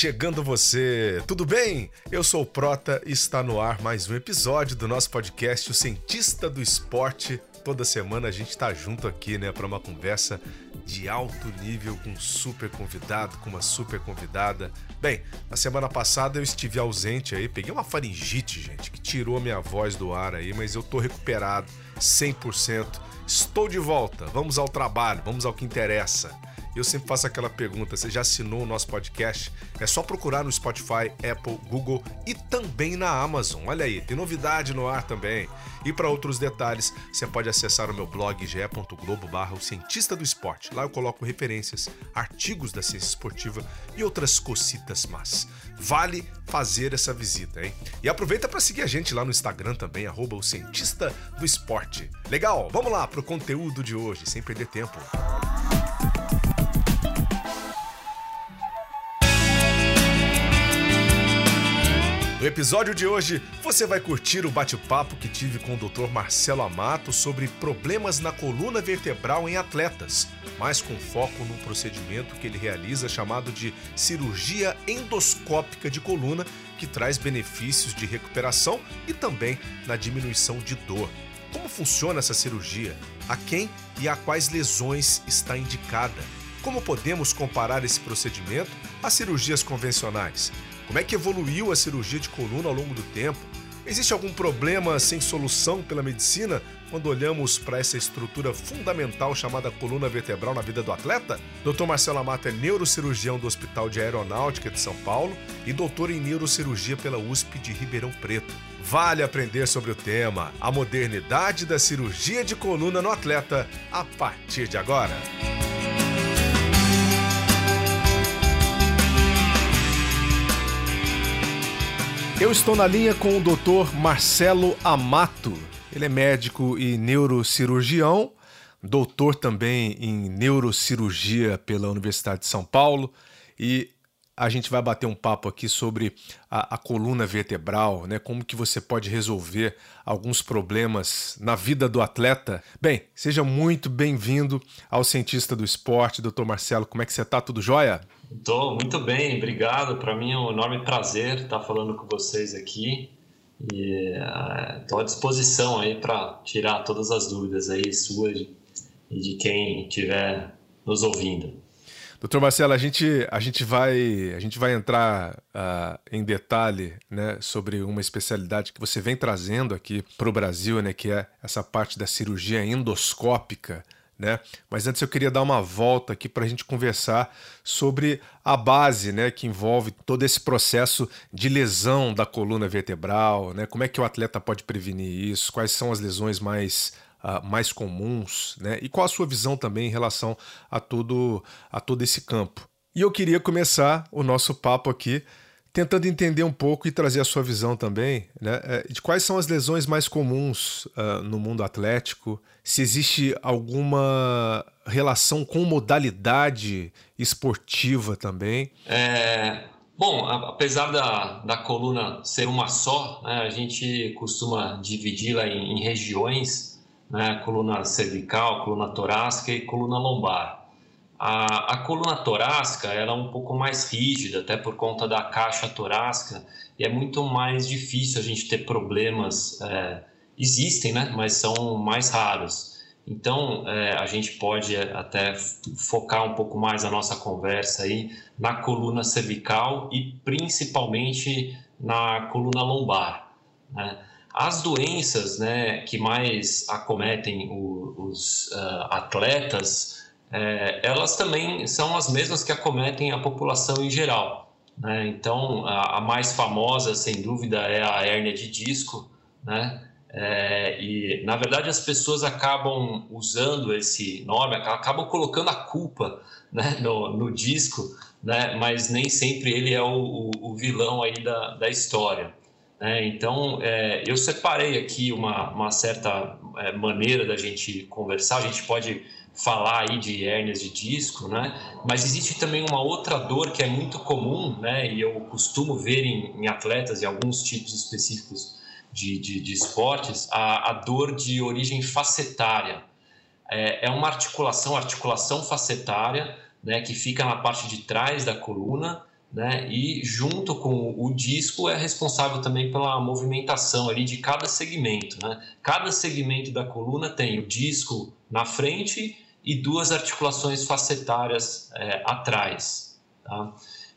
Chegando você, tudo bem? Eu sou o Prota e está no ar mais um episódio do nosso podcast O Cientista do Esporte. Toda semana a gente está junto aqui, né, para uma conversa de alto nível com um super convidado, com uma super convidada. Bem, na semana passada eu estive ausente aí, peguei uma faringite, gente, que tirou minha voz do ar aí, mas eu tô recuperado 100%. Estou de volta. Vamos ao trabalho, vamos ao que interessa. Eu sempre faço aquela pergunta: você já assinou o nosso podcast? É só procurar no Spotify, Apple, Google e também na Amazon. Olha aí, tem novidade no ar também. E para outros detalhes, você pode acessar o meu blog ge.globo barra o cientista do esporte. Lá eu coloco referências, artigos da ciência esportiva e outras cocitas mas Vale fazer essa visita, hein? E aproveita para seguir a gente lá no Instagram também, arroba o cientista do esporte. Legal, vamos lá pro conteúdo de hoje, sem perder tempo. No episódio de hoje, você vai curtir o bate-papo que tive com o Dr. Marcelo Amato sobre problemas na coluna vertebral em atletas, mas com foco num procedimento que ele realiza chamado de cirurgia endoscópica de coluna, que traz benefícios de recuperação e também na diminuição de dor. Como funciona essa cirurgia? A quem e a quais lesões está indicada? Como podemos comparar esse procedimento às cirurgias convencionais? Como é que evoluiu a cirurgia de coluna ao longo do tempo? Existe algum problema sem solução pela medicina quando olhamos para essa estrutura fundamental chamada coluna vertebral na vida do atleta? Dr. Marcelo Amato é neurocirurgião do Hospital de Aeronáutica de São Paulo e doutor em neurocirurgia pela USP de Ribeirão Preto. Vale aprender sobre o tema, a modernidade da cirurgia de coluna no atleta, a partir de agora. Eu estou na linha com o Dr. Marcelo Amato. Ele é médico e neurocirurgião, doutor também em neurocirurgia pela Universidade de São Paulo e a gente vai bater um papo aqui sobre a, a, coluna vertebral, né? Como que você pode resolver alguns problemas na vida do atleta. Bem, seja muito bem-vindo ao cientista do esporte, doutor Marcelo. Como é que você está? Tudo jóia? Estou muito bem, obrigado. Para mim é um enorme prazer estar falando com vocês aqui e estou uh, à disposição aí para tirar todas as dúvidas aí suas e de quem estiver nos ouvindo. Doutor Marcelo, a gente, a gente, vai, a gente vai entrar uh, em detalhe né, sobre uma especialidade que você vem trazendo aqui para o Brasil, né, que é essa parte da cirurgia endoscópica. Né? Mas antes eu queria dar uma volta aqui para a gente conversar sobre a base né, que envolve todo esse processo de lesão da coluna vertebral, né? como é que o atleta pode prevenir isso, quais são as lesões mais uh, mais comuns, né? E qual a sua visão também em relação a todo, a todo esse campo. E eu queria começar o nosso papo aqui tentando entender um pouco e trazer a sua visão também né, é, de quais são as lesões mais comuns uh, no mundo atlético, se existe alguma relação com modalidade esportiva também. É, bom, apesar da, da coluna ser uma só, né, a gente costuma dividi-la em, em regiões né, coluna cervical, coluna torácica e coluna lombar. A, a, coluna torácica ela é um pouco mais rígida, até por conta da caixa torácica, e é muito mais difícil a gente ter problemas. É, existem, né, mas são mais raros. Então, é, a gente pode até focar um pouco mais a nossa conversa aí na coluna cervical e principalmente na coluna lombar. Né? As doenças né, que mais acometem o, os uh, atletas, é, elas também são as mesmas que acometem a população em geral. Né? Então, a, a, mais famosa, sem dúvida, é a hérnia de disco, né? É, e na verdade as pessoas acabam usando esse nome, acabam colocando a culpa né, no, no, disco, né, mas nem sempre ele é o, o, o vilão aí da, da história. Né? Então é, eu separei aqui uma, uma certa é, maneira da gente conversar. A gente pode falar aí de hérnias de disco, né? Mas existe também uma outra dor que é muito comum, né? E eu costumo ver em, em atletas e alguns tipos específicos de, de, de esportes, a, a, dor de origem facetária. É, é uma articulação, articulação facetária, né? Que fica na parte de trás da coluna, né? E junto com o disco é responsável também pela movimentação ali de cada segmento, né? Cada segmento da coluna tem o disco na frente e duas articulações facetárias é, atrás. Tá?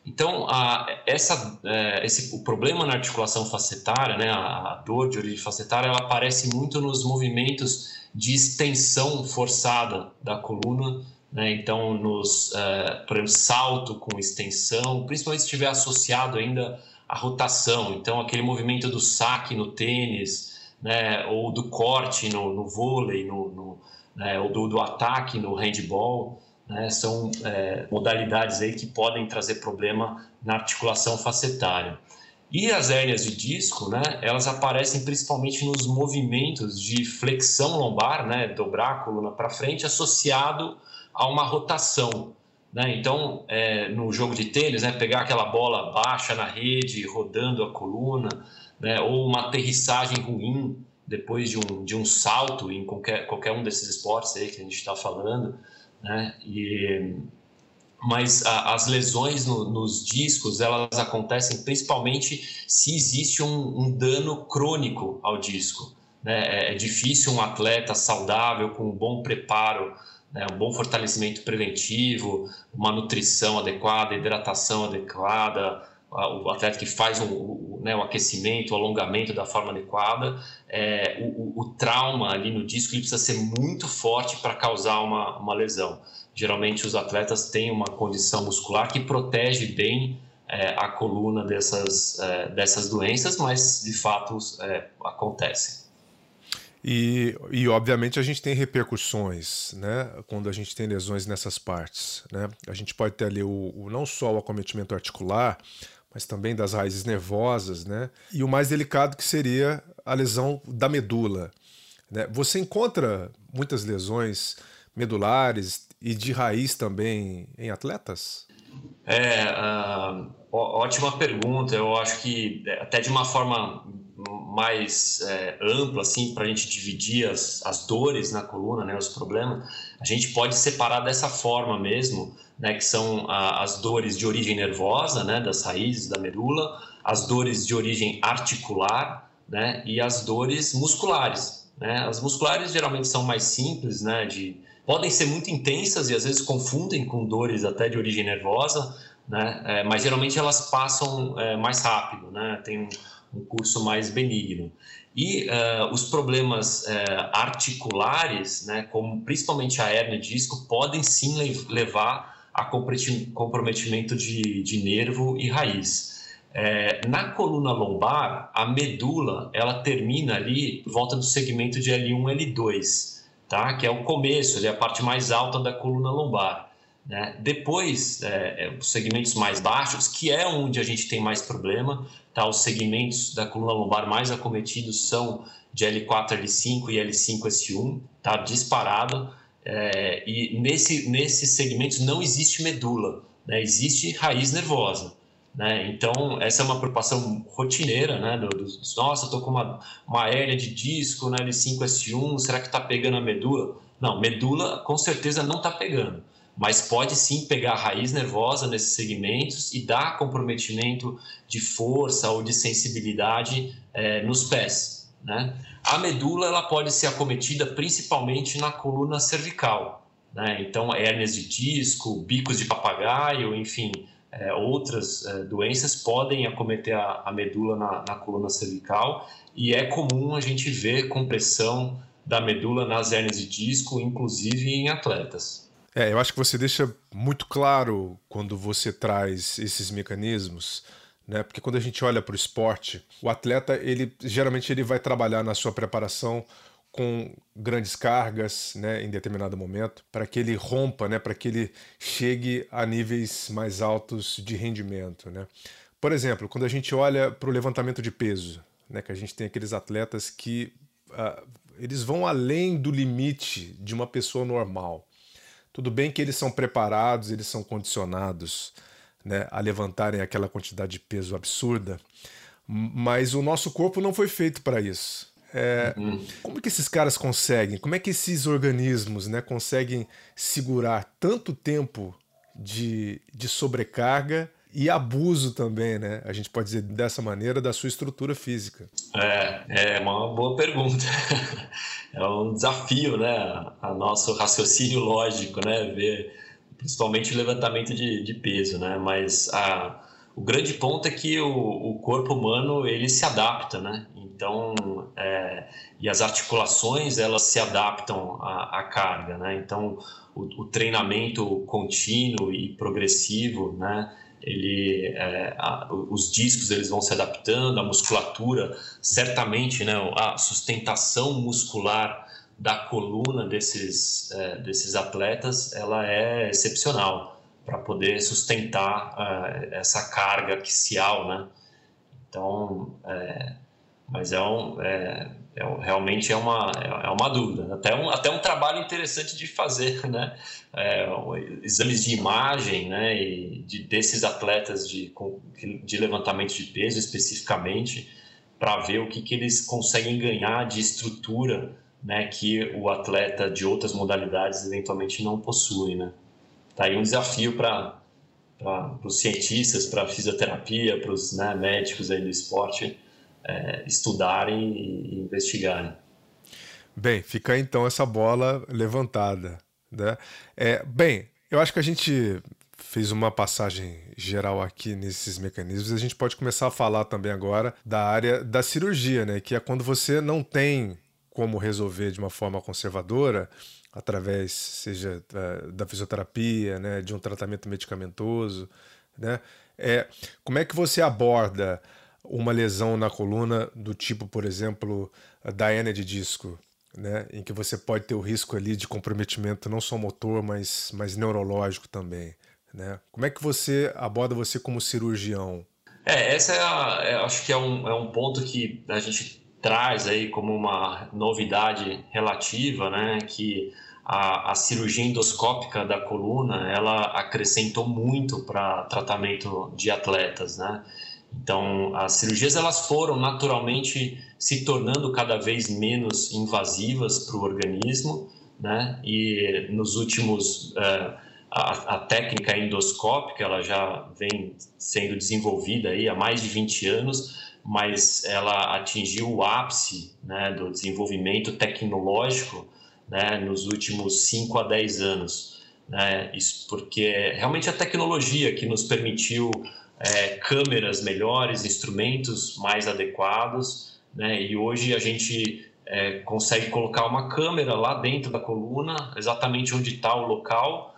Então, a, essa, é, esse, o problema na articulação facetária, né, a, a, dor de origem facetária, ela aparece muito nos movimentos de extensão forçada da coluna. Né? Então, nos, é, por exemplo, salto com extensão, principalmente se estiver associado ainda à rotação. Então, aquele movimento do saque no tênis, né, ou do corte no, no vôlei, no, no né, ou do, do, ataque no handball, né, são é, modalidades aí que podem trazer problema na articulação facetária. E as hérnias de disco, né, elas aparecem principalmente nos movimentos de flexão lombar, né, dobrar a coluna para frente, associado a uma rotação. Né? Então, é, no jogo de tênis, né, pegar aquela bola baixa na rede, rodando a coluna, né, ou uma aterrissagem ruim depois de um, de um salto em qualquer, qualquer um desses esportes aí que a gente está falando, né? E, mas a, as lesões no, nos discos elas acontecem principalmente se existe um, um dano crônico ao disco. Né? É, é, difícil um atleta saudável com um bom preparo, né? um bom fortalecimento preventivo, uma nutrição adequada, hidratação adequada, o atleta que faz um, o, né, o aquecimento, o alongamento da forma adequada, é, o, o, trauma ali no disco ele precisa ser muito forte para causar uma, uma lesão. Geralmente os atletas têm uma condição muscular que protege bem é, a coluna dessas, é, dessas doenças, mas de fato é. E, e, obviamente, a gente tem repercussões, né? Quando a gente tem lesões nessas partes, né? A gente pode ter ali o, o não só o acometimento articular, mas também das raízes nervosas, né? E o mais delicado que seria a lesão da medula. Né? Você encontra muitas lesões medulares e de raiz também em atletas? É, uh, ótima pergunta. Eu acho que é, até de uma forma mais é, ampla, assim, para a gente dividir as, as dores na coluna, né, os problemas, a gente pode separar dessa forma mesmo, né, que são a, as dores de origem nervosa, né, das raízes da medula, as dores de origem articular, né, e as dores musculares. Né? As musculares geralmente são mais simples, né, de podem ser muito intensas e às vezes confundem com dores até de origem nervosa, né? É, mas geralmente elas passam é, mais rápido, né? Tem um, um curso mais benigno. E uh, os problemas uh, articulares, né, como principalmente a hernia de disco, podem sim levar a comprometimento de, de nervo e raiz. É, na coluna lombar, a medula ela termina ali volta do segmento de L1 L2, tá? que é o começo, ali, a parte mais alta da coluna lombar. Né? Depois, é, é, os segmentos mais baixos, que é onde a gente tem mais problema, tá? os segmentos da coluna lombar mais acometidos são de L4, L5 e L5S1, tá? disparado. É, e nesse, nesses segmentos não existe medula, né? existe raiz nervosa. Né? Então, essa é uma preocupação rotineira, né? Do, do, nossa, estou com uma, uma hérnia de disco na L5S1, será que está pegando a medula? Não, medula com certeza não está pegando mas pode sim pegar a raiz nervosa nesses segmentos e dar comprometimento de força ou de sensibilidade é, nos pés. Né? A medula ela pode ser acometida principalmente na coluna cervical. Né? Então, hérnias de disco, bicos de papagaio, enfim, é, outras é, doenças podem acometer a, a medula na, na coluna cervical e é comum a gente ver compressão da medula nas hérnias de disco, inclusive em atletas. É, eu acho que você deixa muito claro quando você traz esses mecanismos né? Porque quando a gente olha para o esporte, o atleta ele geralmente ele vai trabalhar na sua preparação com grandes cargas, né, em determinado momento, para que ele rompa, né, para que ele chegue a níveis mais altos de rendimento, né? Por exemplo, quando a gente olha para o levantamento de peso, né, que a gente tem aqueles atletas que uh, eles vão além do limite de uma pessoa normal. Tudo bem que eles são preparados, eles são condicionados né, a levantarem aquela quantidade de peso absurda, mas o nosso corpo não foi feito para isso. É, uhum. Como que esses caras conseguem? Como é que esses organismos né, conseguem segurar tanto tempo de, de sobrecarga e abuso também, né? A gente pode dizer dessa maneira da sua estrutura física. É, é uma boa pergunta. É um desafio, né? A nosso raciocínio lógico, né? Ver principalmente o levantamento de, de peso, né? Mas a, o grande ponto é que o, o corpo humano ele se adapta, né? Então, é, e as articulações elas se adaptam à, à carga, né? Então, o, o treinamento contínuo e progressivo, né? ele, é, a, os discos eles vão se adaptando, a musculatura, certamente, né, a sustentação muscular da coluna desses, é, desses atletas, ela é excepcional para poder sustentar é, essa carga axial, né? Então, é, mas é um, é, é, realmente é uma, é uma dúvida, até um, até um trabalho interessante de fazer, né? É, exames de imagem, né? E de, desses atletas de, de levantamento de peso especificamente, para ver o que, que eles conseguem ganhar de estrutura, né? Que o atleta de outras modalidades eventualmente não possui, né? Tá aí um desafio para para os cientistas, para a fisioterapia, para os né, médicos aí do esporte, é, estudarem e investigarem. Bem, fica então essa bola levantada. Né? É, bem, eu acho que a gente fez uma passagem geral aqui nesses mecanismos. A gente pode começar a falar também agora da área da cirurgia, né? que é quando você não tem como resolver de uma forma conservadora, através, seja é, da fisioterapia, né, de um tratamento medicamentoso, né? É, como é que você aborda uma lesão na coluna do tipo, por exemplo, da hernia de disco, né, em que você pode ter o risco ali de comprometimento não só motor, mas, mas neurológico também, né? Como é que você aborda você como cirurgião? É, essa é, a, é acho que é um, é um ponto que a gente traz aí como uma novidade relativa, né, que a, a cirurgia endoscópica da coluna, ela acrescentou muito para tratamento de atletas, né? Então, as cirurgias elas foram naturalmente se tornando cada vez menos invasivas para o organismo, né? E nos últimos uh, a, a, técnica endoscópica ela já vem sendo desenvolvida aí há mais de 20 anos, mas ela atingiu o ápice né, do desenvolvimento tecnológico né, nos últimos 5 a 10 anos. Né? Isso porque realmente a tecnologia que nos permitiu é, câmeras melhores, instrumentos mais adequados, né? E hoje a gente é, consegue colocar uma câmera lá dentro da coluna, exatamente onde está o local,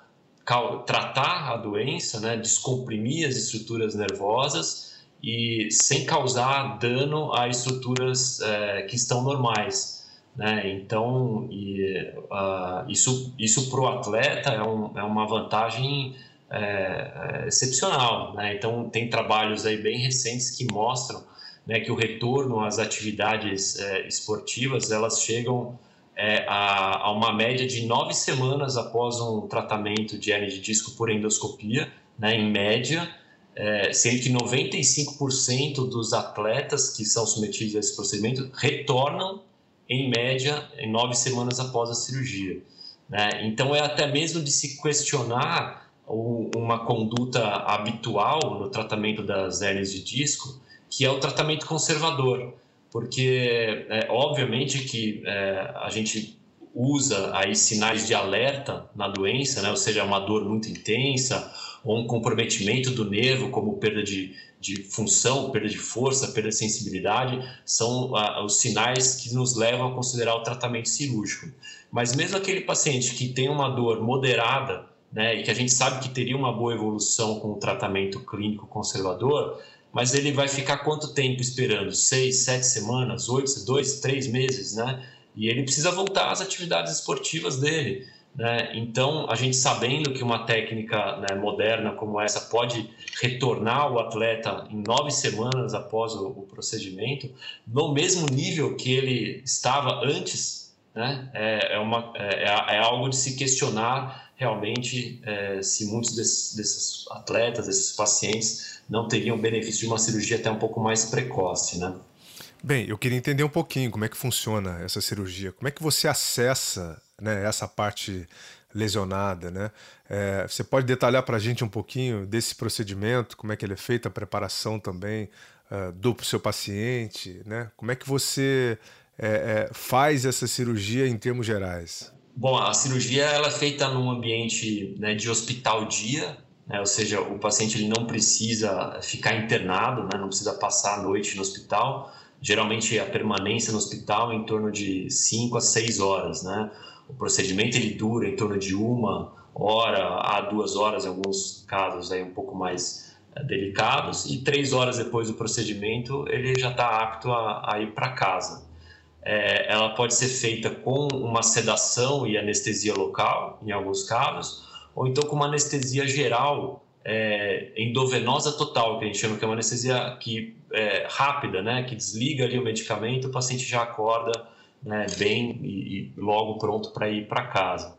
tratar a doença, né? Descomprimir as estruturas nervosas e sem causar dano a estruturas é, que estão normais. Né? Então, e, uh, isso, isso para o atleta é, um, é uma vantagem é, é, excepcional. Né? Então, tem trabalhos aí bem recentes que mostram né, que o retorno às atividades é, esportivas elas chegam é, a, a, uma média de nove semanas após um tratamento de hernia de disco por endoscopia, né, em média, é, sendo que 95% dos atletas que são submetidos a esse procedimento retornam em média em nove semanas após a cirurgia. Né? Então é até mesmo de se questionar uma conduta habitual no tratamento das hérnias de disco, que é o tratamento conservador, porque é, obviamente que é, a gente usa aí sinais de alerta na doença, né? ou seja, uma dor muito intensa ou um comprometimento do nervo, como perda de, de função, perda de força, perda de sensibilidade, são ah, os sinais que nos levam a considerar o tratamento cirúrgico. Mas mesmo aquele paciente que tem uma dor moderada, né, e que a gente sabe que teria uma boa evolução com o tratamento clínico conservador, mas ele vai ficar quanto tempo esperando? Seis, sete semanas, oito, dois, três meses, né? E ele precisa voltar às atividades esportivas dele. Né? Então, a gente sabendo que uma técnica né, moderna como essa pode retornar o atleta em nove semanas após o, o procedimento, no mesmo nível que ele estava antes, né? é, é, uma, é, é, algo de se questionar realmente é, se muitos desses, desses, atletas, desses pacientes, não teriam benefício de uma cirurgia até um pouco mais precoce. Né? Bem, eu queria entender um pouquinho como é que funciona essa cirurgia. Como é que você acessa né, essa parte lesionada, né? É, você pode detalhar para a gente um pouquinho desse procedimento, como é que ele é feito, a preparação também uh, do seu paciente, né? Como é que você é, é, faz essa cirurgia em termos gerais? Bom, a cirurgia ela é feita num ambiente né, de hospital dia, né, ou seja, o paciente ele não precisa ficar internado, né, não precisa passar a noite no hospital. Geralmente a permanência no hospital é em torno de 5 a 6 horas, né? O procedimento ele dura em torno de uma hora a duas horas, em alguns casos aí um pouco mais é, delicados, e três horas depois do procedimento ele já está apto a, a ir para casa. É, ela pode ser feita com uma sedação e anestesia local, em alguns casos, ou então com uma anestesia geral é, endovenosa total, que a gente chama que é uma anestesia que, é, rápida, né, que desliga ali o medicamento, o paciente já acorda né, bem e, e logo pronto para ir para casa.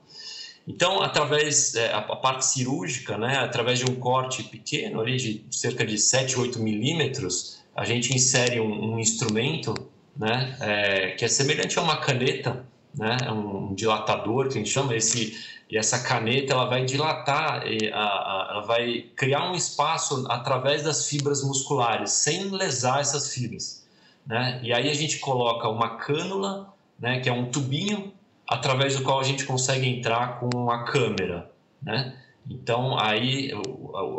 Então, através é, a, parte cirúrgica, né, através de um corte pequeno ali de cerca de 7, 8 milímetros, a gente insere um, um instrumento, né, é, que é semelhante a uma caneta, né, é um dilatador que a gente chama esse e essa caneta ela vai dilatar, ela vai criar um espaço através das fibras musculares, sem lesar essas fibras. Né? E aí a gente coloca uma cânula né, que é um tubinho através do qual a gente consegue entrar com a câmera, né? Então aí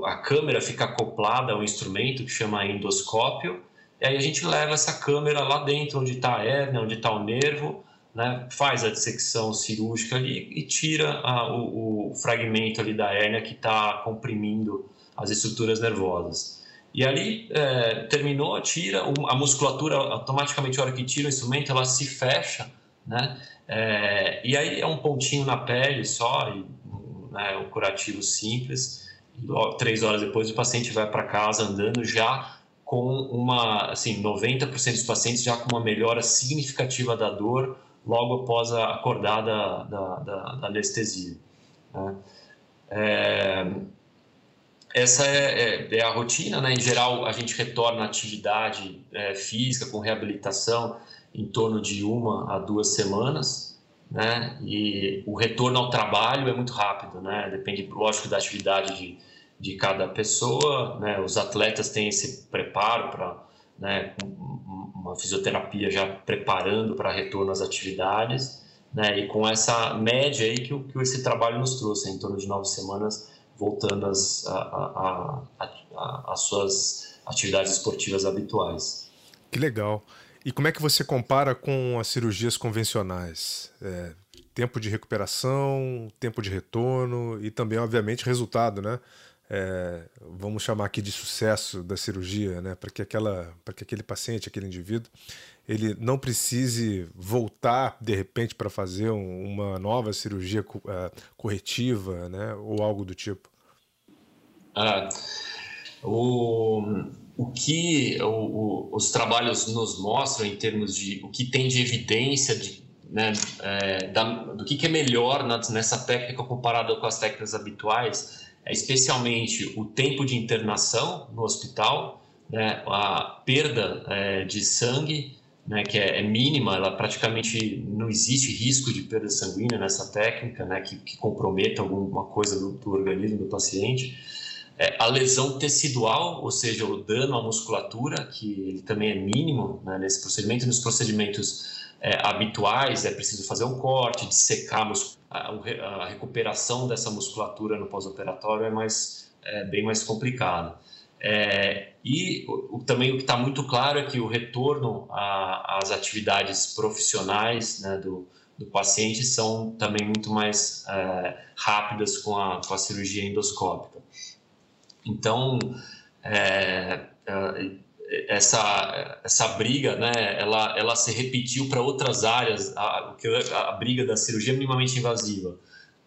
a câmera fica acoplada ao instrumento que chama endoscópio, e aí a gente leva essa câmera lá dentro onde está a hérnia, onde está o nervo, né? faz a dissecção cirúrgica ali e tira a, o, o, fragmento ali da hérnia que está comprimindo as estruturas nervosas. E ali é, terminou, tira, a musculatura automaticamente, a hora que tira o instrumento, ela se fecha, né? É, e aí é um pontinho na pele só, e, né, um curativo simples. E três horas depois o paciente vai para casa andando já com uma, assim, 90% dos pacientes já com uma melhora significativa da dor logo após acordar da, da, da, da anestesia. Né? É, essa é, é, é, a rotina, né? Em geral, a gente retorna à atividade é, física com reabilitação em torno de uma a duas semanas, né? E o retorno ao trabalho é muito rápido, né? Depende, lógico, da atividade de, de cada pessoa, né? Os atletas têm esse preparo para, né? Uma fisioterapia já preparando para retorno às atividades, né? E com essa média aí que, que esse trabalho nos trouxe, em torno de nove semanas voltando às, a, a, a, suas atividades esportivas habituais. Que legal. E como é que você compara com as cirurgias convencionais? É, tempo de recuperação, tempo de retorno e também, obviamente, resultado, né? É, vamos chamar aqui de sucesso da cirurgia, né? Para que aquela, que aquele paciente, aquele indivíduo, ele não precise voltar de repente para fazer um, uma nova cirurgia uh, corretiva, né, ou algo do tipo? Ah, o, o que o, o, os trabalhos nos mostram em termos de o que tem de evidência de, né, é, da, do que, que, é melhor na, nessa técnica comparada com as técnicas habituais especialmente o tempo de internação no hospital, né, a perda é, de sangue né, que é, é, mínima, ela praticamente não existe risco de perda sanguínea nessa técnica, né, que, que comprometa alguma coisa do, do organismo do paciente. É, a lesão tecidual, ou seja, o dano à musculatura, que ele também é mínimo né, nesse procedimento. Nos procedimentos é, habituais é preciso fazer um corte, dissecar a, a recuperação dessa musculatura no pós-operatório é mais é, bem mais complicada. É, e o, também o que está muito claro é que o retorno às atividades profissionais né, do, do, paciente são também muito mais é, rápidas com a, com a cirurgia endoscópica. Então, é, essa, essa briga, né, ela, ela se repetiu para outras áreas, a, a, briga da cirurgia minimamente invasiva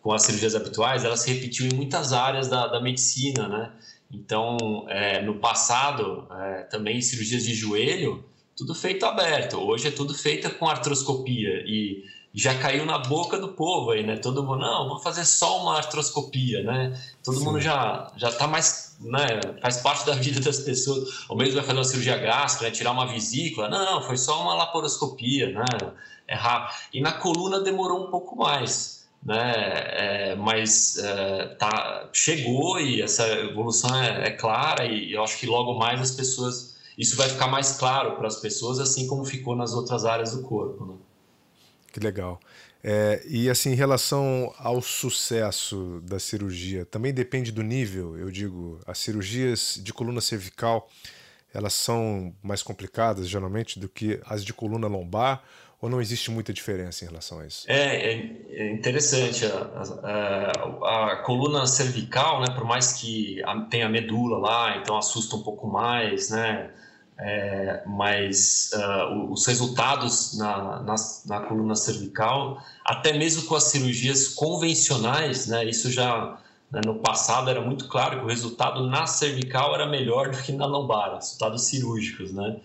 com as cirurgias habituais, ela se repetiu em muitas áreas da, da medicina, né? Então, é, no passado, é, também cirurgias de joelho, tudo feito aberto. Hoje é tudo feito com artroscopia e já caiu na boca do povo aí, né? Todo mundo, não, vou fazer só uma artroscopia, né? Todo Sim. mundo já já tá mais, né? Faz parte da vida das pessoas. Ou mesmo vai fazer uma cirurgia gástrica, né? tirar uma vesícula. Não, foi só uma laparoscopia, né? É rápido. E na coluna demorou um pouco mais, né? É, mas é, tá, chegou e essa evolução é, é clara e eu acho que logo mais as pessoas isso vai ficar mais claro para as pessoas, assim como ficou nas outras áreas do corpo. Né? Que legal. É, e assim, em relação ao sucesso da cirurgia, também depende do nível. Eu digo, as cirurgias de coluna cervical, elas são mais complicadas geralmente do que as de coluna lombar, ou não existe muita diferença em relação a isso? É, é, é interessante. A, a, a, coluna cervical, né, por mais que tenha medula lá, então assusta um pouco mais, né? É, mas uh, os resultados na, na, na, coluna cervical, até mesmo com as cirurgias convencionais, né, isso já né, no passado era muito claro que o resultado na cervical era melhor do que na lombar, resultados cirúrgicos, né,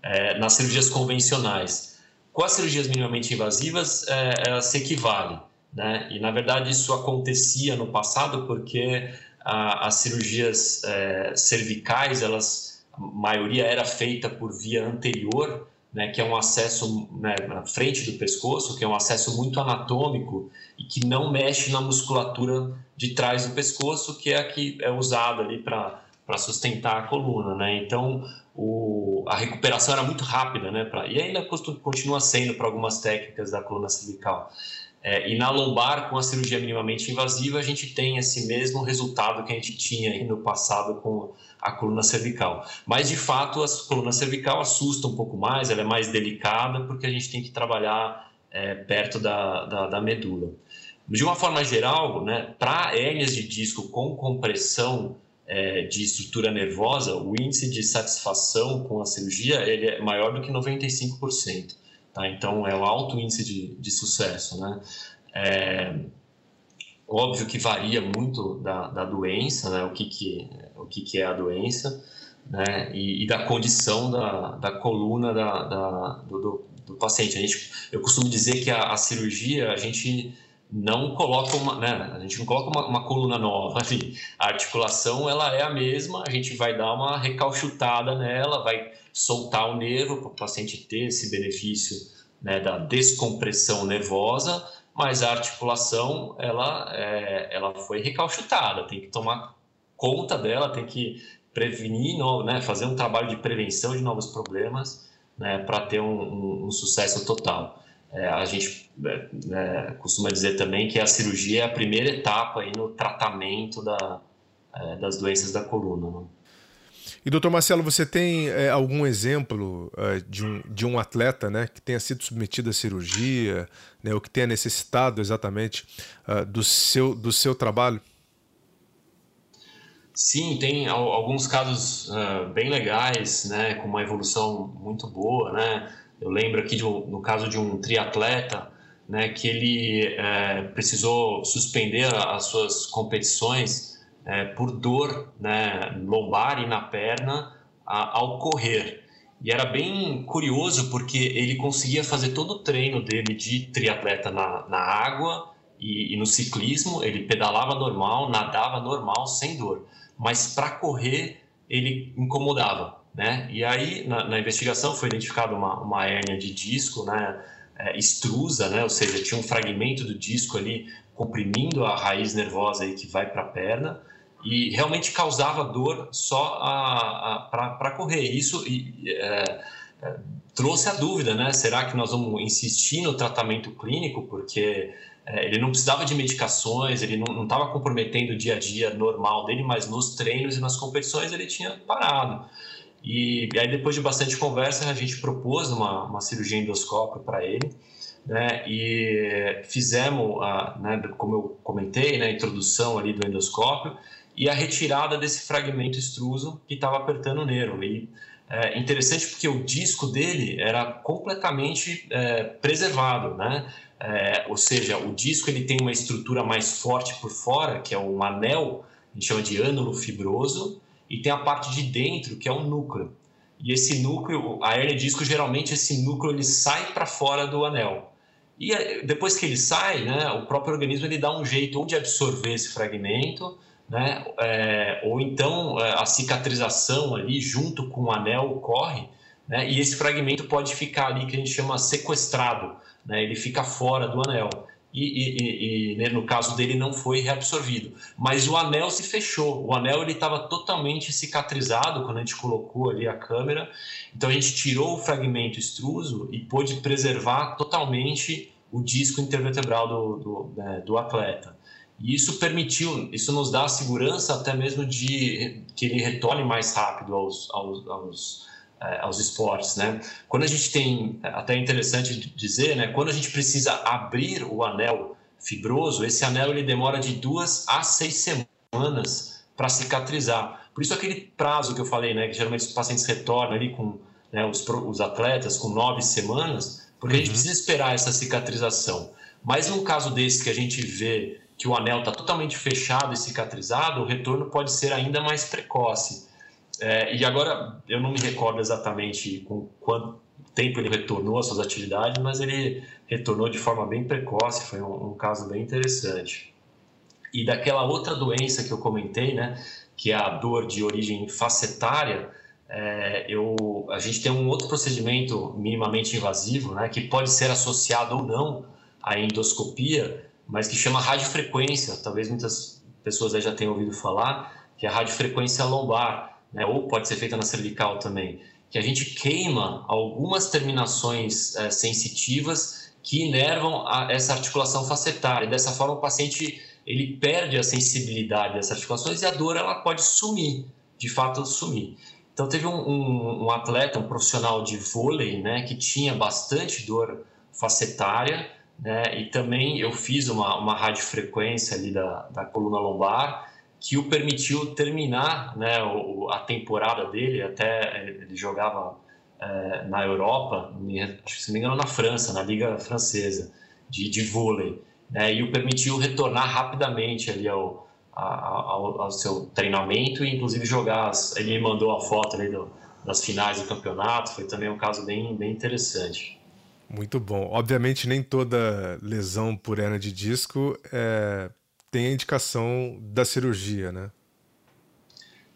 é, nas cirurgias convencionais. Com as cirurgias minimamente invasivas, é, se equivale, né, e na verdade isso acontecia no passado porque a, as cirurgias é, cervicais, elas a maioria era feita por via anterior, né, que é um acesso né, na frente do pescoço, que é um acesso muito anatômico e que não mexe na musculatura de trás do pescoço, que é a que é usada ali para sustentar a coluna. Né? Então, o, a recuperação era muito rápida, né, pra, e ainda continua sendo para algumas técnicas da coluna cervical. É, e na lombar, com a cirurgia minimamente invasiva, a gente tem esse mesmo resultado que a gente tinha no passado com a coluna cervical. Mas, de fato, a coluna cervical assusta um pouco mais, ela é mais delicada, porque a gente tem que trabalhar é, perto da, da, da, medula. De uma forma geral, né, para hérnias de disco com compressão é, de estrutura nervosa, o índice de satisfação com a cirurgia ele é maior do que 95%. Tá? Então, é um alto índice de, de sucesso. Né? É, óbvio que varia muito da, da doença, né? o, que, que, o que, que é a doença, né? e, e da condição da, da coluna da, da do, do, do, paciente. A gente, eu costumo dizer que a, a cirurgia, a gente não coloca uma, né? A gente não coloca uma, uma, coluna nova ali. A articulação ela é a mesma, a gente vai dar uma recalchutada nela, vai soltar o nervo para o paciente ter esse benefício né, da descompressão nervosa, mas a articulação ela, é, ela foi recalchutada, tem que tomar conta dela, tem que prevenir, né, fazer um trabalho de prevenção de novos problemas né, para ter um, um, um, sucesso total. É, a gente é, né, costuma dizer também que a cirurgia é a primeira etapa aí no tratamento da, é, das doenças da coluna. Né? E, doutor Marcelo, você tem é, algum exemplo é, de, um, de um atleta né, que tenha sido submetido à cirurgia, né, ou que tenha necessitado exatamente uh, do, seu, do seu trabalho? Sim, tem alguns casos uh, bem legais, né, com uma evolução muito boa. Né? Eu lembro aqui de um, no caso de um triatleta né, que ele é, precisou suspender as suas competições é, por dor né, lombar e na perna a, ao correr. E era bem curioso porque ele conseguia fazer todo o treino dele de triatleta na, na água e, e no ciclismo, ele pedalava normal, nadava normal, sem dor. Mas para correr, ele incomodava. Né? E aí, na, na investigação, foi identificada uma, uma hérnia de disco, né? É, extrusa, né? ou seja, tinha um fragmento do disco ali comprimindo a raiz nervosa aí que vai para a perna e realmente causava dor só para correr. Isso e, é, é, trouxe a dúvida, né? Será que nós vamos insistir no tratamento clínico? Porque é, ele não precisava de medicações, ele não estava comprometendo o dia a dia normal dele, mas nos treinos e nas competições ele tinha parado. E, e aí, depois de bastante conversa, a gente propôs uma, uma cirurgia endoscópio para ele. Né, e fizemos, a, né, como eu comentei, né, a introdução ali do endoscópio, e a retirada desse fragmento extruso que estava apertando o nervo. E é interessante porque o disco dele era completamente é, preservado, né? É, ou seja, o disco ele tem uma estrutura mais forte por fora, que é um anel, a gente chama de ânulo fibroso, e tem a parte de dentro, que é um núcleo. E esse núcleo, a hernia disco, geralmente esse núcleo ele sai para fora do anel. E depois que ele sai, né, o próprio organismo ele dá um jeito ou de absorver esse fragmento, né, é, ou então é, a cicatrização ali junto com o anel ocorre, né, e esse fragmento pode ficar ali que a gente chama sequestrado, né, ele fica fora do anel e, e, e né, no caso dele não foi reabsorvido. Mas o anel se fechou. O anel ele estava totalmente cicatrizado quando a gente colocou ali a câmera. Então a gente tirou o fragmento extruso e pôde preservar totalmente o disco intervertebral do, do, né, do atleta. E isso permitiu, isso nos dá a segurança até mesmo de que ele retorne mais rápido aos, aos, aos é, aos esportes, né? Quando a gente tem, até é interessante dizer, né? Quando a gente precisa abrir o anel fibroso, esse anel ele demora de duas a seis semanas para cicatrizar. Por isso aquele prazo que eu falei, né? Que geralmente os pacientes retornam ali com né, os, os atletas com nove semanas, porque a gente uhum. precisa esperar essa cicatrização. Mas num caso desse que a gente vê que o anel está totalmente fechado e cicatrizado, o retorno pode ser ainda mais precoce. É, e agora, eu não me recordo exatamente com quanto tempo ele retornou às suas atividades, mas ele retornou de forma bem precoce, foi um, um caso bem interessante. E daquela outra doença que eu comentei, né, que é a dor de origem facetária, é, eu, a gente tem um outro procedimento minimamente invasivo, né, que pode ser associado ou não à endoscopia, mas que chama radiofrequência. Talvez muitas pessoas aí já tenham ouvido falar, que é a radiofrequência lombar né, ou pode ser feita na cervical também, que a gente queima algumas terminações é, sensitivas que inervam a, essa articulação facetária. Dessa forma, o paciente ele perde a sensibilidade dessas articulações e a dor ela pode sumir, de fato sumir. Então teve um, um, um atleta, um profissional de vôlei, né, que tinha bastante dor facetária, né, e também eu fiz uma, uma radiofrequência ali da, da coluna lombar que o permitiu terminar né, a temporada dele, até ele jogava é, na Europa, acho que se não me engano na França, na Liga Francesa de, de vôlei, né, e o permitiu retornar rapidamente ali ao, ao, ao, seu treinamento e inclusive jogar, ele me mandou a foto ali do, das finais do campeonato, foi também um caso bem, bem interessante. Muito bom. Obviamente nem toda lesão por hernia de disco é tem a indicação da cirurgia, né?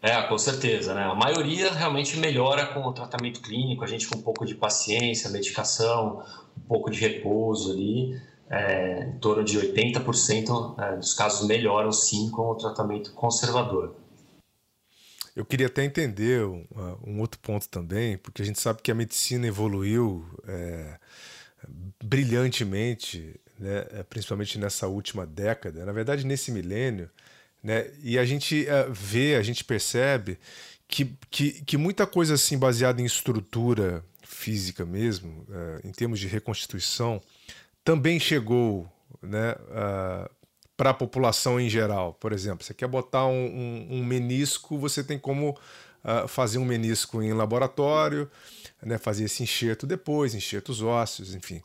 É, com certeza, né? A maioria realmente melhora com o tratamento clínico, a gente com um pouco de paciência, medicação, um pouco de repouso ali, é, em torno de 80% é, dos casos melhoram sim com o tratamento conservador. Eu queria até entender um, um outro ponto também, porque a gente sabe que a medicina evoluiu é, brilhantemente né, é, principalmente nessa última década, na verdade nesse milênio, né, e a gente uh, vê, a gente percebe que, que, que, muita coisa assim baseada em estrutura física mesmo, uh, em termos de reconstituição, também chegou né, para a população em geral. Por exemplo, você quer botar um, um, um menisco, você tem como fazer um menisco em laboratório, né, fazer esse enxerto depois, enxertos ósseos, enfim.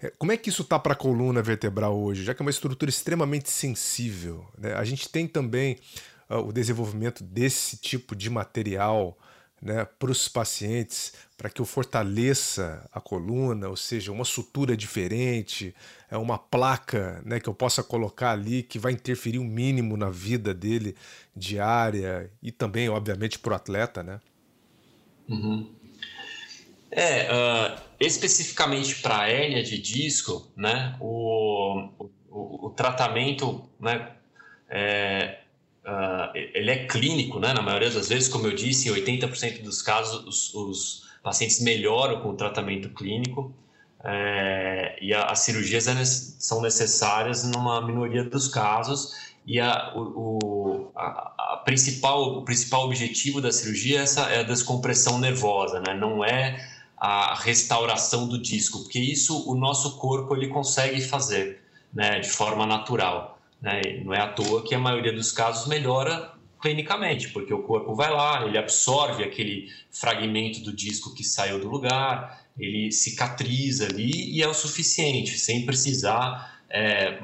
É, como é que isso está para a coluna vertebral hoje, já que é uma estrutura extremamente sensível? Né? A gente tem também uh, o desenvolvimento desse tipo de material né, para os pacientes, para que eu fortaleça a coluna, ou seja, uma sutura diferente, é uma placa né, que eu possa colocar ali que vai interferir o mínimo na vida dele diária e também, obviamente, para o atleta, né? Uhum. É, uh, especificamente para a hérnia de disco, né, o, o, o tratamento, né, é, uh, ele é clínico, né, na maioria das vezes, como eu disse, em 80% dos casos os, os, pacientes melhoram com o tratamento clínico é, e a, as cirurgias são necessárias numa minoria dos casos e a, o, a, a principal, o principal objetivo da cirurgia é, essa, é a descompressão nervosa, né, não é a restauração do disco, porque isso o nosso corpo ele consegue fazer né, de forma natural. Né? Não é à toa que a maioria dos casos melhora clinicamente, porque o corpo vai lá, ele absorve aquele fragmento do disco que saiu do lugar, ele cicatriza ali e é o suficiente, sem precisar é,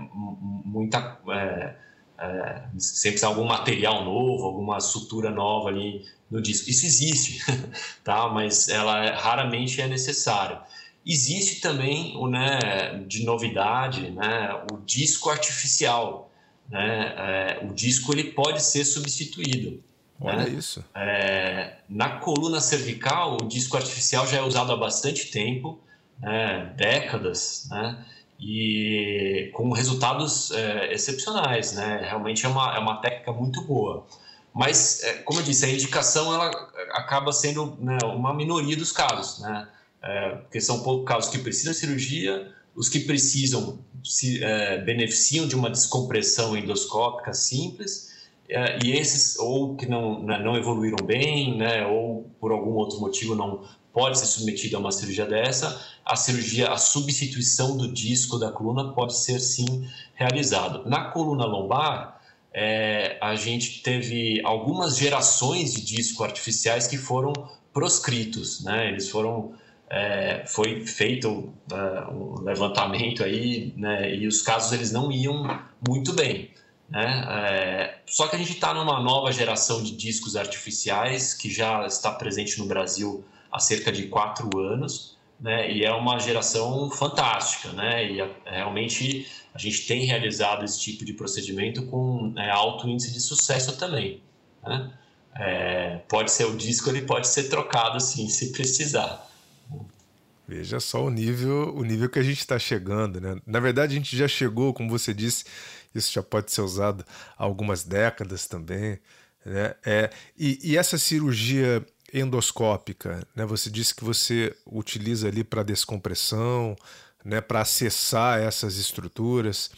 muita. É, é, sem precisar algum material novo, alguma sutura nova ali no disco. Isso existe, tá? mas ela é, raramente é necessária. Existe também o né, de novidade, né, o disco artificial. Né? É, o disco ele pode ser substituído. Olha né? isso. É, na coluna cervical, o disco artificial já é usado há bastante tempo, né? décadas, né? e com resultados é, excepcionais. Né? Realmente é uma, é uma técnica muito boa. Mas, é, como eu disse, a indicação ela acaba sendo né, uma minoria dos casos, né? É, porque são poucos casos que precisam de cirurgia, os que precisam se é, beneficiam de uma descompressão endoscópica simples, é, e esses ou que não, né, não evoluíram bem, né, ou por algum outro motivo não pode ser submetido a uma cirurgia dessa, a cirurgia, a substituição do disco da coluna pode ser sim realizado. Na coluna lombar, é, a gente teve algumas gerações de disco artificiais que foram proscritos, né? Eles foram é, foi feito uh, um levantamento aí, né? E os casos eles não iam muito bem. Né? É, só que a gente está numa nova geração de discos artificiais que já está presente no Brasil há cerca de quatro anos, né? E é uma geração fantástica, né? E a, realmente a gente tem realizado esse tipo de procedimento com é, alto índice de sucesso também, né? É, pode ser o disco, ele pode ser trocado se precisar. Veja só o nível, o nível que a gente está chegando, né? Na verdade, a gente já chegou, como você disse, isso já pode ser usado há algumas décadas também. Né? É, e, e essa cirurgia endoscópica, né? Você disse que você utiliza ali para descompressão, né? Para acessar essas estruturas.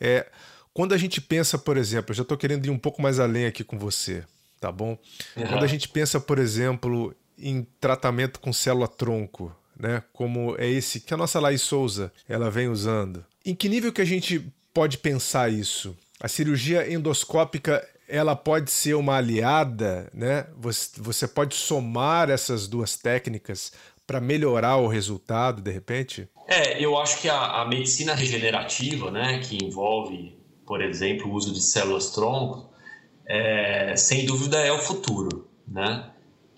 É, quando a gente pensa, por exemplo, eu já estou querendo ir um pouco mais além aqui com você, tá bom? Uhum. Quando a gente pensa, por exemplo, em tratamento com célula-tronco, né? Como é esse que a nossa Laís Souza ela vem usando. Em que nível que a gente pode pensar isso? A cirurgia endoscópica ela pode ser uma aliada, né? Você, pode somar essas duas técnicas para melhorar o resultado, de repente? É, eu acho que a, a, medicina regenerativa, né, que envolve, por exemplo, o uso de células-tronco, é, sem dúvida é o futuro, né?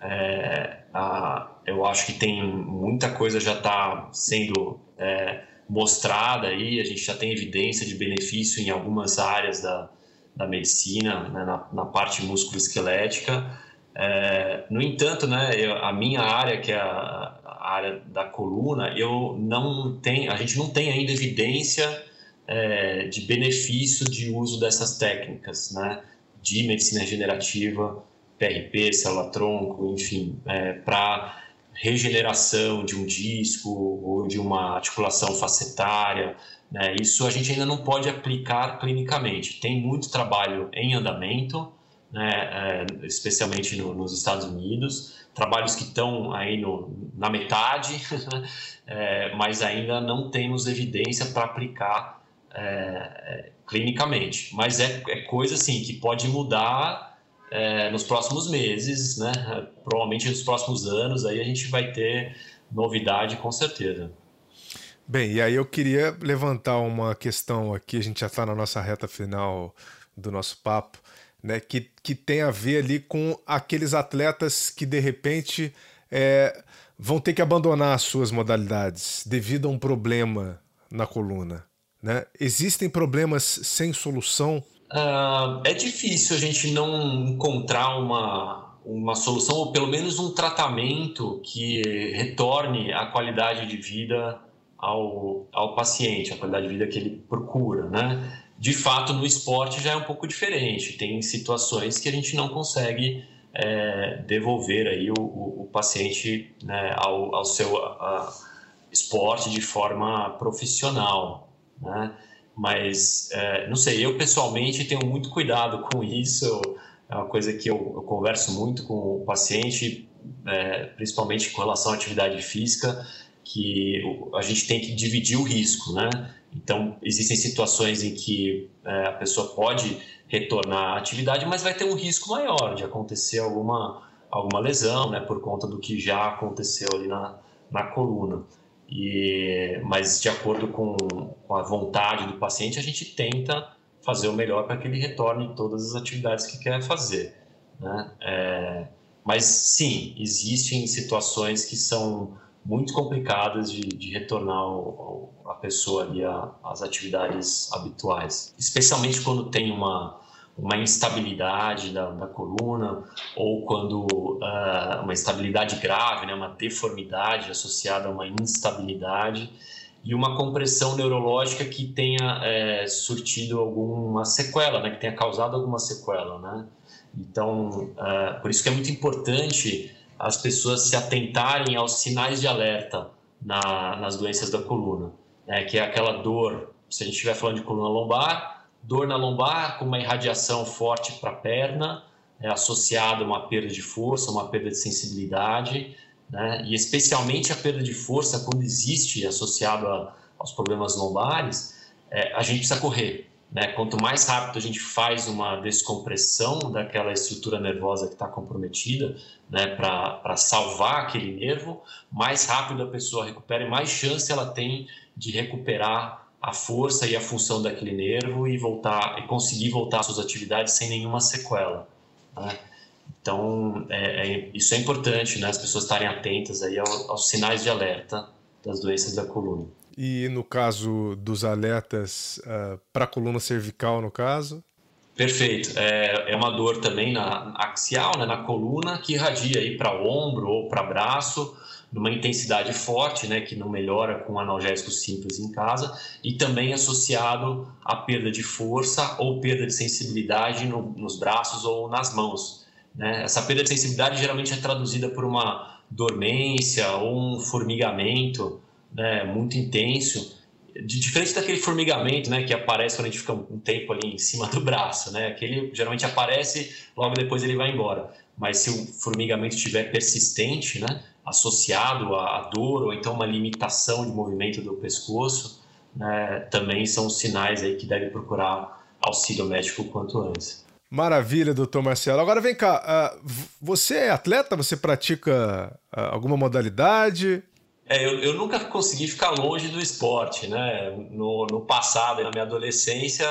É, a, eu acho que tem muita coisa já está sendo é, mostrada aí, a gente já tem evidência de benefício em algumas áreas da, da medicina, né, na, na, parte musculoesquelética. É, no entanto, né, eu, a minha área, que é a, a, área da coluna, eu não tenho, a gente não tem ainda evidência é, de benefício de uso dessas técnicas, né, de medicina regenerativa, PRP, célula-tronco, enfim, é, para regeneração de um disco ou de uma articulação facetária. Né? Isso a gente ainda não pode aplicar clinicamente. Tem muito trabalho em andamento, né? É, especialmente no, nos Estados Unidos, trabalhos que estão aí no, na metade, é, mas ainda não temos evidência para aplicar é, é, clinicamente. Mas é, é coisa assim que pode mudar é, nos próximos meses, né? Provavelmente nos próximos anos, aí a gente vai ter novidade com certeza. Bem, e aí eu queria levantar uma questão aqui, a gente já está na nossa reta final do nosso papo, né? Que, que tem a ver ali com aqueles atletas que de repente é, vão ter que abandonar as suas modalidades devido a um problema na coluna. Né? Existem problemas sem solução Uh, é difícil a gente não encontrar uma, uma solução, ou pelo menos um tratamento que retorne a qualidade de vida ao, ao paciente, a qualidade de vida que ele procura, né? De fato, no esporte já é um pouco diferente. Tem situações que a gente não consegue é, devolver aí o, o, o paciente né, ao, ao seu a, esporte de forma profissional, né? Mas, é, não sei, eu pessoalmente tenho muito cuidado com isso. É uma coisa que eu, eu converso muito com o paciente, é, principalmente com relação à atividade física, que a gente tem que dividir o risco, né? Então, existem situações em que é, a pessoa pode retornar à atividade, mas vai ter um risco maior de acontecer alguma, alguma lesão, né, por conta do que já aconteceu ali na, na coluna. E, mas, de acordo com, com a vontade do paciente, a gente tenta fazer o melhor para que ele retorne todas as atividades que quer fazer. Né? É, mas, sim, existem situações que são muito complicadas de, de retornar a pessoa ali às atividades habituais, especialmente quando tem uma uma instabilidade da, da coluna ou quando uh, uma instabilidade grave, né, uma deformidade associada a uma instabilidade e uma compressão neurológica que tenha é, surtido alguma sequela, né, que tenha causado alguma sequela, né? Então, uh, por isso que é muito importante as pessoas se atentarem aos sinais de alerta na, nas doenças da coluna, né, que é aquela dor, se a gente estiver falando de coluna lombar, dor na lombar com uma irradiação forte para a perna, é, associada a uma perda de força, uma perda de sensibilidade, né, e especialmente a perda de força quando existe associado a, aos problemas lombares, é, a gente precisa correr. Né? Quanto mais rápido a gente faz uma descompressão daquela estrutura nervosa que está comprometida, né, para salvar aquele nervo, mais rápido a pessoa recupera e mais chance ela tem de recuperar a força e a função daquele nervo e voltar e conseguir voltar às suas atividades sem nenhuma sequela. Né? Então, é, é, isso é importante, né? as pessoas estarem atentas aí aos, aos sinais de alerta das doenças da coluna. E no caso dos alertas uh, para a coluna cervical, no caso? Perfeito. É, é uma dor também na axial, né, na coluna, que irradia aí para ombro ou para braço, numa intensidade forte, né, que não melhora com analgésicos simples em casa, e também associado à perda de força ou perda de sensibilidade no, nos braços ou nas mãos. Né? Essa perda de sensibilidade geralmente é traduzida por uma dormência ou um formigamento né, muito intenso, de, diferente daquele formigamento né, que aparece quando a gente fica um tempo ali em cima do braço. Né? Aquele geralmente aparece, logo depois ele vai embora. Mas se o formigamento estiver persistente, né, associado à dor ou então uma limitação de movimento do pescoço, né, também são sinais aí que deve procurar auxílio médico o quanto antes. Maravilha, doutor Marcelo. Agora vem cá, uh, você é atleta? Você pratica uh, alguma modalidade? É, eu, eu, nunca consegui ficar longe do esporte, né? No, no passado, na minha adolescência,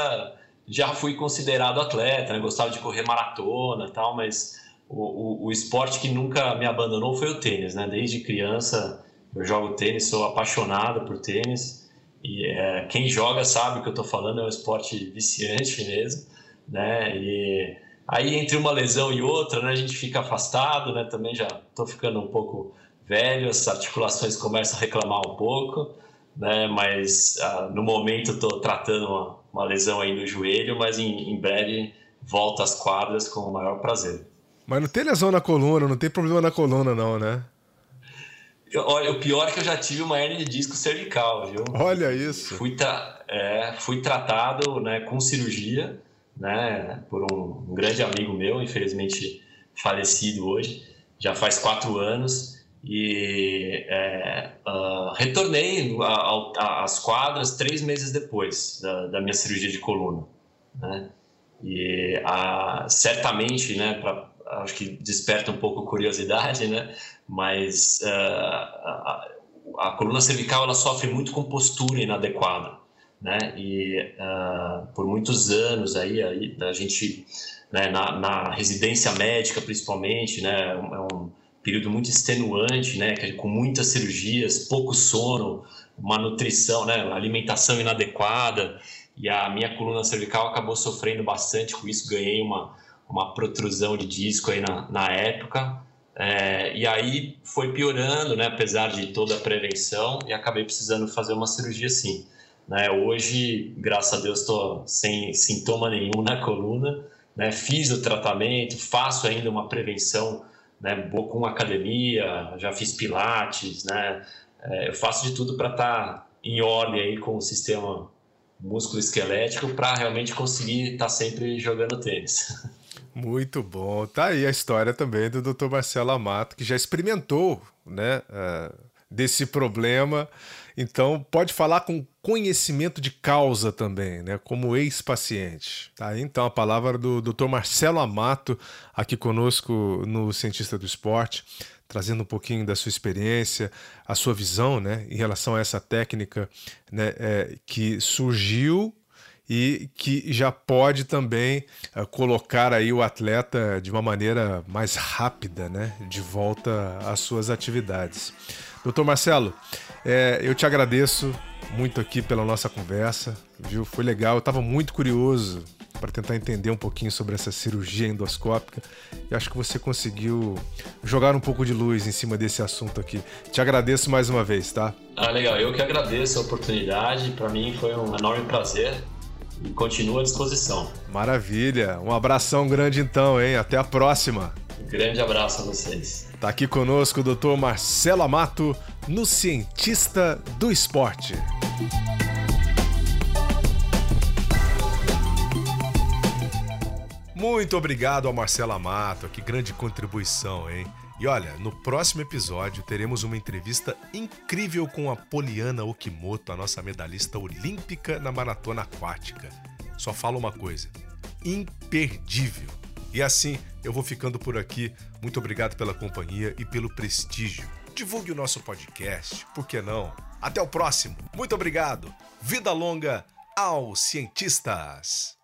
já fui considerado atleta, né? Gostava de correr maratona e tal, mas o, o, o, esporte que nunca me abandonou foi o tênis, né? Desde criança eu jogo tênis, sou apaixonado por tênis e é, quem joga sabe o que eu estou falando, é um esporte viciante mesmo, né? E aí entre uma lesão e outra, né? A gente fica afastado, né? Também já estou ficando um pouco velho, as articulações começam a reclamar um pouco, né? Mas ah, no momento estou tratando uma, uma, lesão aí no joelho, mas em, em breve volto às quadras com o maior prazer. Mas não tem lesão na coluna, não tem problema na coluna não, né? Olha, o pior é que eu já tive uma hernia de disco cervical, viu? Olha isso. Fui, tra é, fui tratado né, com cirurgia, né, por um, um grande amigo meu, infelizmente falecido hoje, já faz quatro anos e é, uh, retornei às quadras três meses depois da, da minha cirurgia de coluna, né? E uh, certamente, né, pra, acho que desperta um pouco curiosidade, né? Mas uh, a, a, coluna cervical ela sofre muito com postura inadequada, né? E por muitos anos aí, aí a gente, né, na, na residência médica principalmente, né, é um período muito extenuante, né, com muitas cirurgias, pouco sono, uma nutrição, né, alimentação inadequada, e a minha coluna cervical acabou sofrendo bastante com isso, ganhei uma, uma protrusão de disco aí na, na época, é, e aí foi piorando, né, apesar de toda a prevenção, e acabei precisando fazer uma cirurgia sim. Né, hoje, graças a Deus, estou sem sintoma nenhum na coluna, né, fiz o tratamento, faço ainda uma prevenção né, com academia, já fiz pilates, né, é, eu faço de tudo para estar tá em ordem aí com o sistema músculo esquelético para realmente conseguir estar tá sempre jogando tênis. Muito bom. Tá aí a história também do Dr. Marcelo Amato, que já experimentou, né, uh, desse problema. Então, pode falar com conhecimento de causa também, né? Como ex-paciente. Tá? Então, a palavra do Dr. Marcelo Amato, aqui conosco no Cientista do Esporte, trazendo um pouquinho da sua experiência, a sua visão, né? Em relação a essa técnica né, é, que surgiu e que já pode também uh, colocar aí o atleta de uma maneira mais rápida, né, de volta às suas atividades. Doutor Marcelo, é, eu te agradeço muito aqui pela nossa conversa, viu? Foi legal, eu estava muito curioso para tentar entender um pouquinho sobre essa cirurgia endoscópica e acho que você conseguiu jogar um pouco de luz em cima desse assunto aqui. Te agradeço mais uma vez, tá? Ah, legal. Eu que agradeço a oportunidade. Para mim foi um enorme prazer e continuo à disposição. Maravilha. Um abração grande então, hein? Até a próxima. Um grande abraço a vocês. Tá aqui conosco o Dr. Marcelo Amato, no Cientista do Esporte. Muito obrigado ao Marcelo Amato, que grande contribuição, hein? E olha, no próximo episódio teremos uma entrevista incrível com a Poliana Okimoto, a nossa medalhista olímpica na maratona aquática. Só falo uma coisa: imperdível. E assim, eu vou ficando por aqui. Muito obrigado pela companhia e pelo prestígio. Divulgue o nosso podcast, por que não? Até o próximo. Muito obrigado. Vida longa aos cientistas.